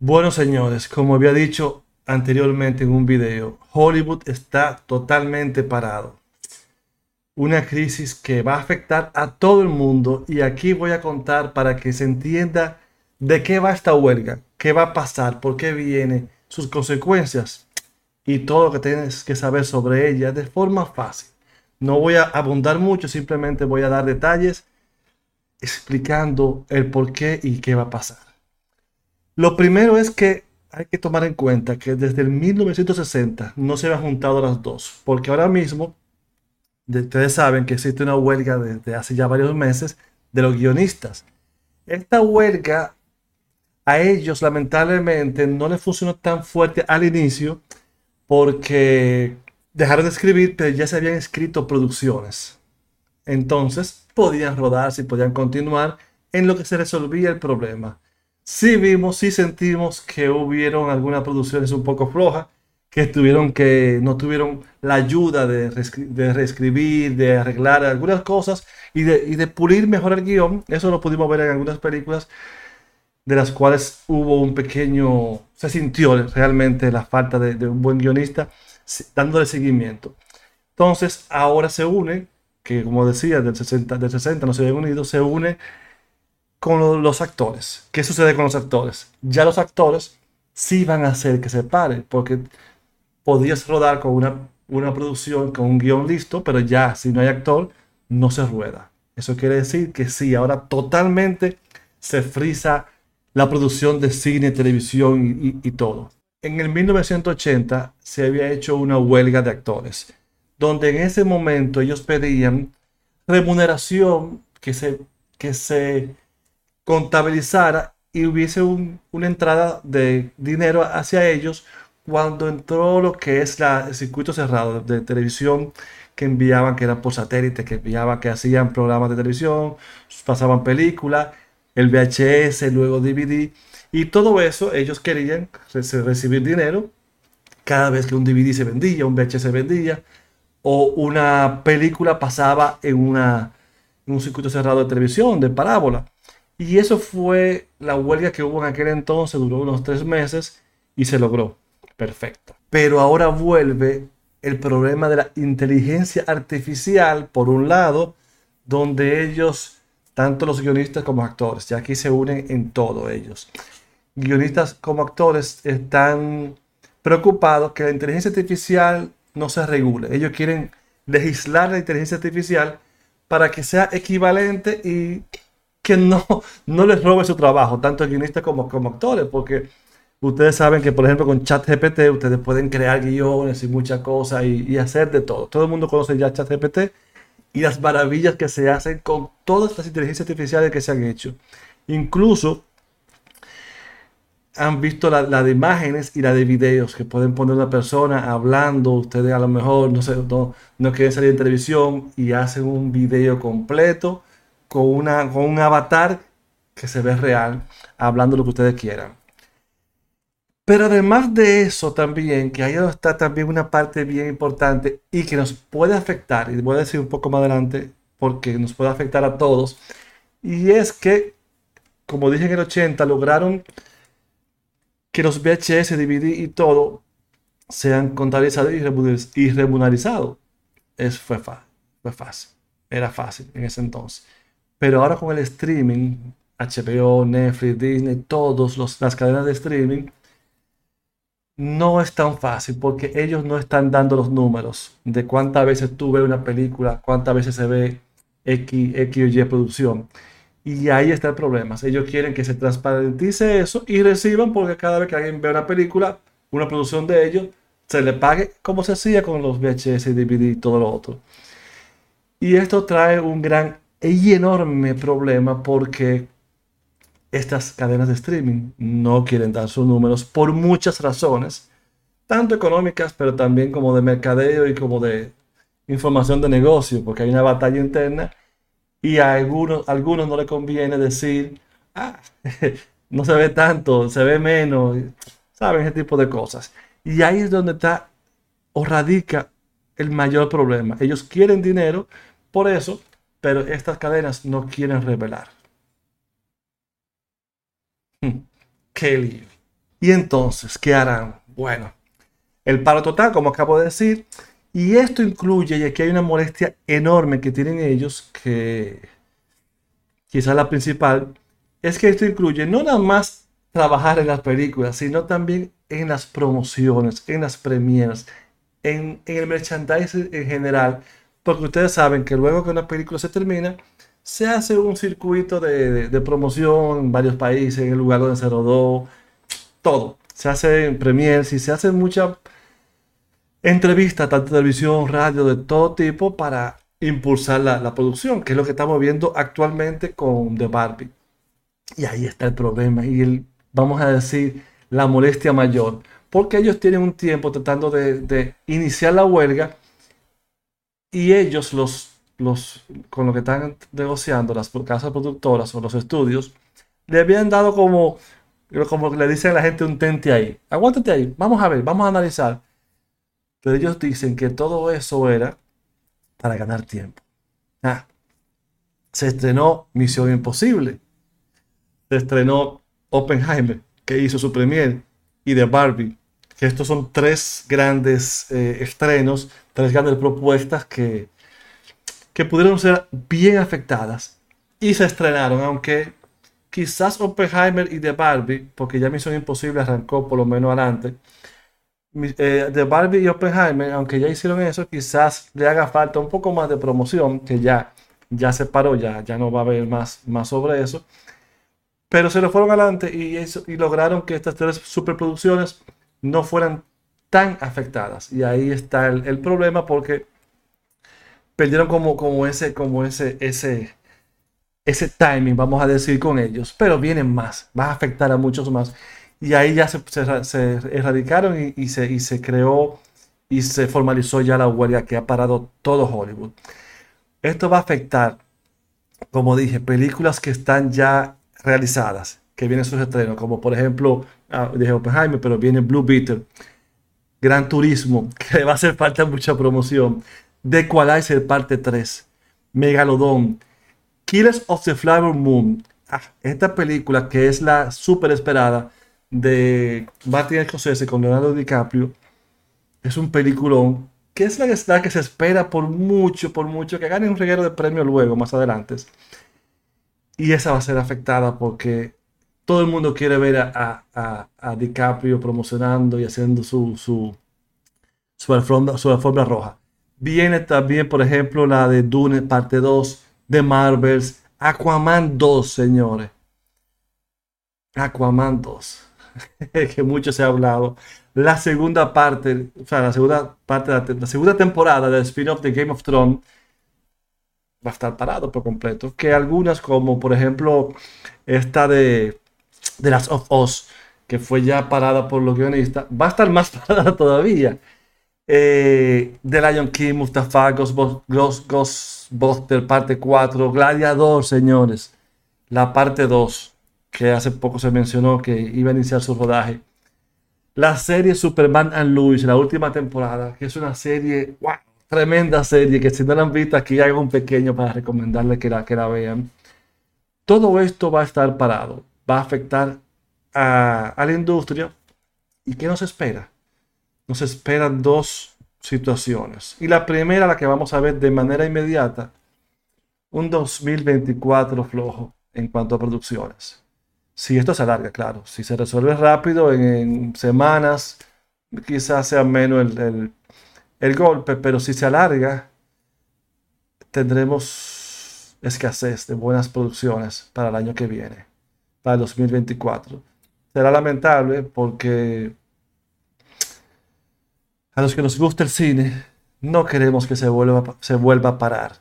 Bueno, señores, como había dicho anteriormente en un video, Hollywood está totalmente parado. Una crisis que va a afectar a todo el mundo y aquí voy a contar para que se entienda de qué va esta huelga, qué va a pasar, por qué viene, sus consecuencias y todo lo que tienes que saber sobre ella de forma fácil. No voy a abundar mucho, simplemente voy a dar detalles explicando el por qué y qué va a pasar. Lo primero es que hay que tomar en cuenta que desde el 1960 no se han juntado las dos, porque ahora mismo ustedes saben que existe una huelga desde hace ya varios meses de los guionistas. Esta huelga a ellos lamentablemente no les funcionó tan fuerte al inicio porque dejaron de escribir, pero ya se habían escrito producciones. Entonces podían rodarse y podían continuar en lo que se resolvía el problema sí vimos, sí sentimos que hubieron algunas producciones un poco flojas, que tuvieron que, no tuvieron la ayuda de, reescribir, de arreglar algunas cosas y de, pulir mejor el guion. Eso lo pudimos ver en algunas películas de las cuales hubo un pequeño, se sintió realmente la falta de, un buen guionista dándole seguimiento. Entonces, ahora se une, que como decía, del 60, del 60 no se habían unido, se une con los actores. ¿Qué sucede con los actores? Ya los actores sí van a hacer que se pare, porque podías rodar con una, una producción, con un guion listo, pero ya si no hay actor, no se rueda. Eso quiere decir que sí, ahora totalmente se frisa la producción de cine, televisión y, y todo. En el 1980 se había hecho una huelga de actores, donde en ese momento ellos pedían remuneración que se, que se contabilizara y hubiese una entrada de dinero hacia ellos cuando entró lo que es el circuito cerrado de televisión que enviaban, que era por satélite, que enviaban, que hacían programas de televisión, pasaban películas, el VHS, luego DVD, y todo eso ellos querían recibir dinero cada vez que un DVD se vendía, un VHS se vendía, o una película pasaba en, una, en un circuito cerrado de televisión, de parábola. Y eso fue la huelga que hubo en aquel entonces, duró unos tres meses y se logró. Perfecto. Pero ahora vuelve el problema de la inteligencia artificial, por un lado, donde ellos, tanto los guionistas como actores, ya aquí se unen en todo ellos. Guionistas como actores están preocupados que la inteligencia artificial no se regule. Ellos quieren legislar la inteligencia artificial para que sea equivalente y que no, no les robe su trabajo, tanto guionistas como, como actores, porque ustedes saben que, por ejemplo, con ChatGPT ustedes pueden crear guiones y muchas cosas y, hacer de todo. Todo el mundo conoce ya ChatGPT y las maravillas que se hacen con todas las inteligencias artificiales que se han hecho. Incluso han visto la, de imágenes y la de videos que pueden poner una persona hablando, ustedes a lo mejor no, sé, no, no quieren salir en televisión y hacen un video completo con, una, con un avatar que se ve real, hablando lo que ustedes quieran. Pero además de eso también, que ahí está también una parte bien importante y que nos puede afectar, y voy a decir un poco más adelante, porque nos puede afectar a todos, y es que, como dije en el 80, lograron que los VHS, DVD y todo sean contabilizados y remunerizados. Eso fue, fue fácil, era fácil en ese entonces. Pero ahora con el streaming, HBO, Netflix, Disney, todas las cadenas de streaming, no es tan fácil porque ellos no están dando los números de cuántas veces tú ves una película, cuántas veces se ve X, X o Y producción. Y ahí está el problema. Ellos quieren que se transparentice eso y reciban porque cada vez que alguien ve una película, una producción de ellos, se le pague como se hacía con los VHS, DVD y todo lo otro. Y esto trae un gran y enorme problema porque estas cadenas de streaming no quieren dar sus números por muchas razones, tanto económicas, pero también como de mercadeo y como de información de negocio, porque hay una batalla interna y a algunos, algunos no les conviene decir, ah, no se ve tanto, se ve menos, ¿saben? Ese tipo de cosas. Y ahí es donde está o radica el mayor problema. Ellos quieren dinero, por eso pero estas cadenas no quieren revelar. Qué lío. Y entonces, ¿qué harán? Bueno, el paro total, como acabo de decir, y esto incluye, y aquí hay una molestia enorme que tienen ellos, que quizás la principal, es que esto incluye no nada más trabajar en las películas, sino también en las promociones, en las premieres, en, el merchandising en general, porque ustedes saben que luego que una película se termina, se hace un circuito de, promoción en varios países, en el lugar donde se rodó, todo. Se hace en premiers y se hace mucha entrevistas, tanto televisión, radio, de todo tipo, para impulsar la, producción, que es lo que estamos viendo actualmente con The Barbie. Y ahí está el problema y vamos a decir, la molestia mayor, porque ellos tienen un tiempo tratando de, iniciar la huelga y ellos, los, los, con lo que están negociando, las casas productoras o los estudios, le habían dado como, como le dicen a la gente un tente ahí. Aguántate ahí, vamos a ver, vamos a analizar. Pero ellos dicen que todo eso era para ganar tiempo. Ah, se estrenó Misión Imposible. Se estrenó Oppenheimer, que hizo su premier, y de Barbie, que estos son tres grandes eh, estrenos, grandes propuestas que, que pudieron ser bien afectadas y se estrenaron, aunque quizás Oppenheimer y The Barbie, porque ya Misión Imposible arrancó por lo menos adelante, eh, de Barbie y Oppenheimer, aunque ya hicieron eso, quizás le haga falta un poco más de promoción, que ya, ya se paró, ya, ya no va a haber más, más sobre eso. Pero se lo fueron adelante y, y lograron que estas tres superproducciones no fueran tan afectadas. Y ahí está el, problema porque perdieron como, como, ese, como ese, ese, ese timing, vamos a decir, con ellos. Pero vienen más, va a afectar a muchos más. Y ahí ya se, se, erradicaron y, se, y se creó y se formalizó ya la huelga que ha parado todo Hollywood. Esto va a afectar, como dije, películas que están ya realizadas, que vienen sus estrenos, como por ejemplo, ah, dije Oppenheimer, pero viene Blue Beetle, Gran Turismo, que va a hacer falta mucha promoción, The Equalizer parte 3, Megalodon, Killers of the Flower Moon, ah, esta película que es la súper esperada, de Martin Scorsese con Leonardo DiCaprio es un peliculón que es la que, se espera por mucho, por mucho, que gane un reguero de premio luego, más adelante. Y esa va a ser afectada porque todo el mundo quiere ver a, a, DiCaprio promocionando y haciendo su, su, su, alfombra, su alfombra roja. Viene también, por ejemplo, la de Dune parte 2, de Marvels, Aquaman 2, señores. Aquaman 2. que mucho se ha hablado. La segunda parte, o sea, la segunda parte, la, segunda temporada del spin-off de Game of Thrones va a estar parado por completo. Que algunas, como por ejemplo esta de, de Last of Us, que fue ya parada por los guionistas, va a estar más parada todavía. Eh, The Lion King, Mustafa, Ghostbuster, parte 4, Gladiador, señores. La parte 2 que hace poco se mencionó que iba a iniciar su rodaje. La serie Superman and Louis, la última temporada, que es una serie, wow, tremenda serie, que si no la han visto aquí hago un pequeño para recomendarle que la, que la vean. Todo esto va a estar parado, va a afectar a, la industria. ¿Y qué nos espera? Nos esperan dos situaciones. Y la primera, la que vamos a ver de manera inmediata, un 2024 flojo en cuanto a producciones. Si esto se alarga, claro. Si se resuelve rápido, en, semanas, quizás sea menos el, golpe, pero si se alarga, tendremos escasez de buenas producciones para el año que viene, para el 2024. Será lamentable porque a los que nos gusta el cine, no queremos que se vuelva, se vuelva a parar.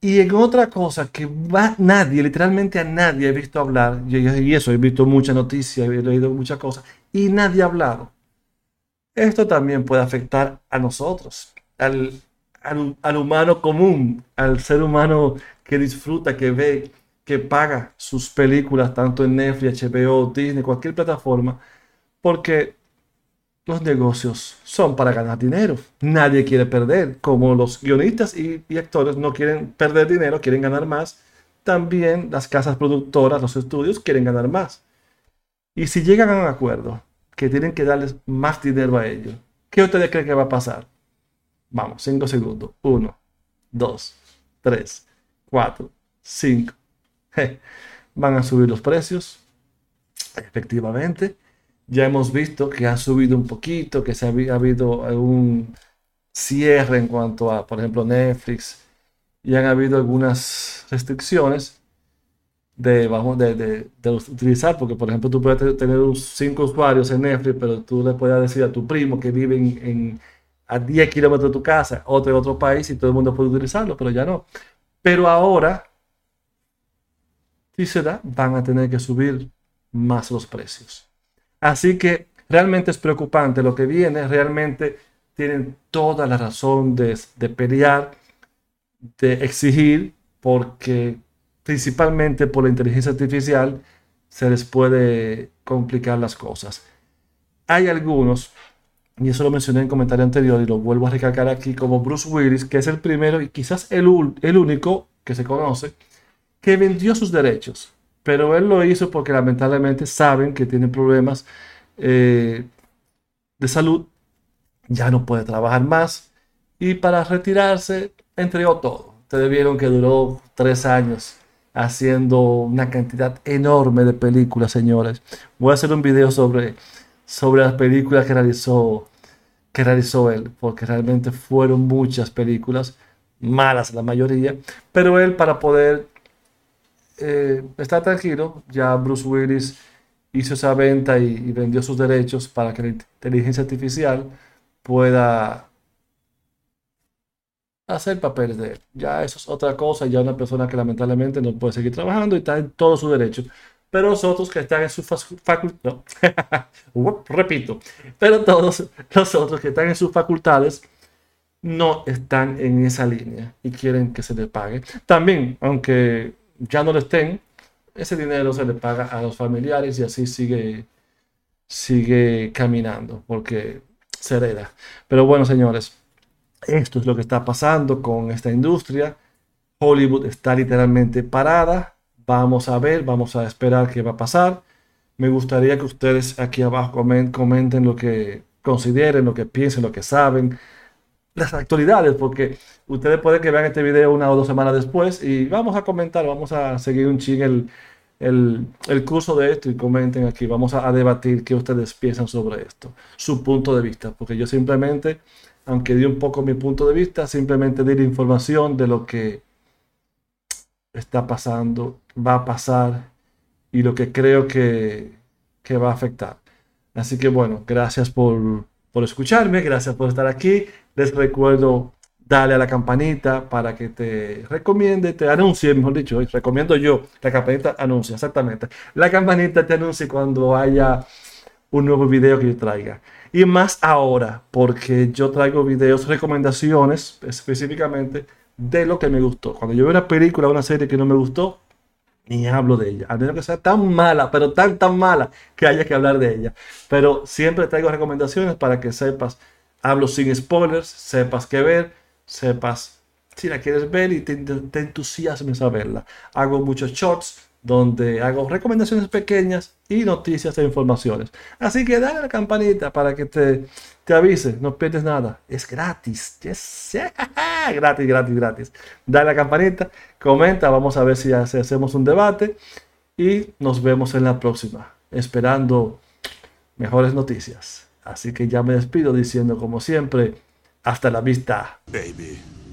Y en otra cosa que va, nadie, literalmente a nadie he visto hablar, y eso, he visto muchas noticias, he leído muchas cosas, y nadie ha hablado. Esto también puede afectar a nosotros, al, al, humano común, al ser humano que disfruta, que ve, que paga sus películas, tanto en Netflix, HBO, Disney, cualquier plataforma, porque los negocios son para ganar dinero. Nadie quiere perder. Como los guionistas y, actores no quieren perder dinero, quieren ganar más, también las casas productoras, los estudios quieren ganar más. Y si llegan a un acuerdo que tienen que darles más dinero a ellos, ¿qué ustedes creen que va a pasar? Vamos, 5 segundos. 1, 2, 3, 4, 5. Van a subir los precios. Efectivamente. Ya hemos visto que ha subido un poquito, que se ha, habido algún cierre en cuanto a, por ejemplo, Netflix. Y han habido algunas restricciones de, vamos, de, de, utilizar, porque por ejemplo tú puedes tener cinco usuarios en Netflix, pero tú le puedes decir a tu primo que vive en, a 10 kilómetros de tu casa, otro en otro país, y todo el mundo puede utilizarlo, pero ya no. Pero ahora, si se da, van a tener que subir más los precios. Así que realmente es preocupante lo que viene, realmente tienen toda la razón de, de pelear, de exigir, porque principalmente por la inteligencia artificial, se les puede complicar las cosas. Hay algunos, y eso lo mencioné en comentario anterior y lo vuelvo a recalcar aquí, como Bruce Willis, que es el primero y quizás el, el único que se conoce, que vendió sus derechos. Pero él lo hizo porque lamentablemente saben que tiene problemas eh, de salud, ya no puede trabajar más y para retirarse entregó todo. Ustedes vieron que duró tres años haciendo una cantidad enorme de películas, señores. Voy a hacer un video sobre, sobre las películas que realizó, que realizó él, porque realmente fueron muchas películas, malas la mayoría, pero él para poder eh, estar tranquilo, ya Bruce Willis hizo esa venta y, vendió sus derechos para que la inteligencia artificial pueda hacer papeles de él. Ya eso es otra cosa, ya una persona que lamentablemente no puede seguir trabajando y está en todos sus derechos. Pero los otros que están en sus facultades, no. repito, pero todos los otros que están en sus facultades no están en esa línea y quieren que se les pague. También, aunque ya no lo estén, ese dinero se le paga a los familiares y así sigue, sigue caminando porque se hereda. Pero bueno, señores, esto es lo que está pasando con esta industria. Hollywood está literalmente parada. Vamos a ver, vamos a esperar qué va a pasar. Me gustaría que ustedes aquí abajo comenten lo que consideren, lo que piensen, lo que saben, las actualidades, porque ustedes pueden que vean este video una o dos semanas después y vamos a comentar, vamos a seguir un ching el, el, curso de esto y comenten aquí, vamos a debatir qué ustedes piensan sobre esto, su punto de vista, porque yo simplemente aunque di un poco mi punto de vista, simplemente di la información de lo que está pasando, va a pasar y lo que creo que, que va a afectar. Así que bueno, gracias por, por escucharme, gracias por estar aquí. Les recuerdo darle a la campanita para que te recomiende, te anuncie, mejor dicho, recomiendo yo, la campanita anuncia, exactamente. La campanita te anuncie cuando haya un nuevo video que yo traiga. Y más ahora, porque yo traigo videos, recomendaciones específicamente de lo que me gustó. Cuando yo veo una película o una serie que no me gustó, ni hablo de ella. A menos que sea tan mala, pero tan, tan mala que haya que hablar de ella. Pero siempre traigo recomendaciones para que sepas. Hablo sin spoilers, sepas qué ver, sepas si la quieres ver y te, te entusiasmes a verla. Hago muchos shorts donde hago recomendaciones pequeñas y noticias e informaciones. Así que dale a la campanita para que te, te avise, no pierdes nada. Es gratis. gratis, gratis, gratis. Dale a la campanita, comenta, vamos a ver si hacemos un debate y nos vemos en la próxima, esperando mejores noticias. Así que ya me despido diciendo como siempre, hasta la vista. Baby.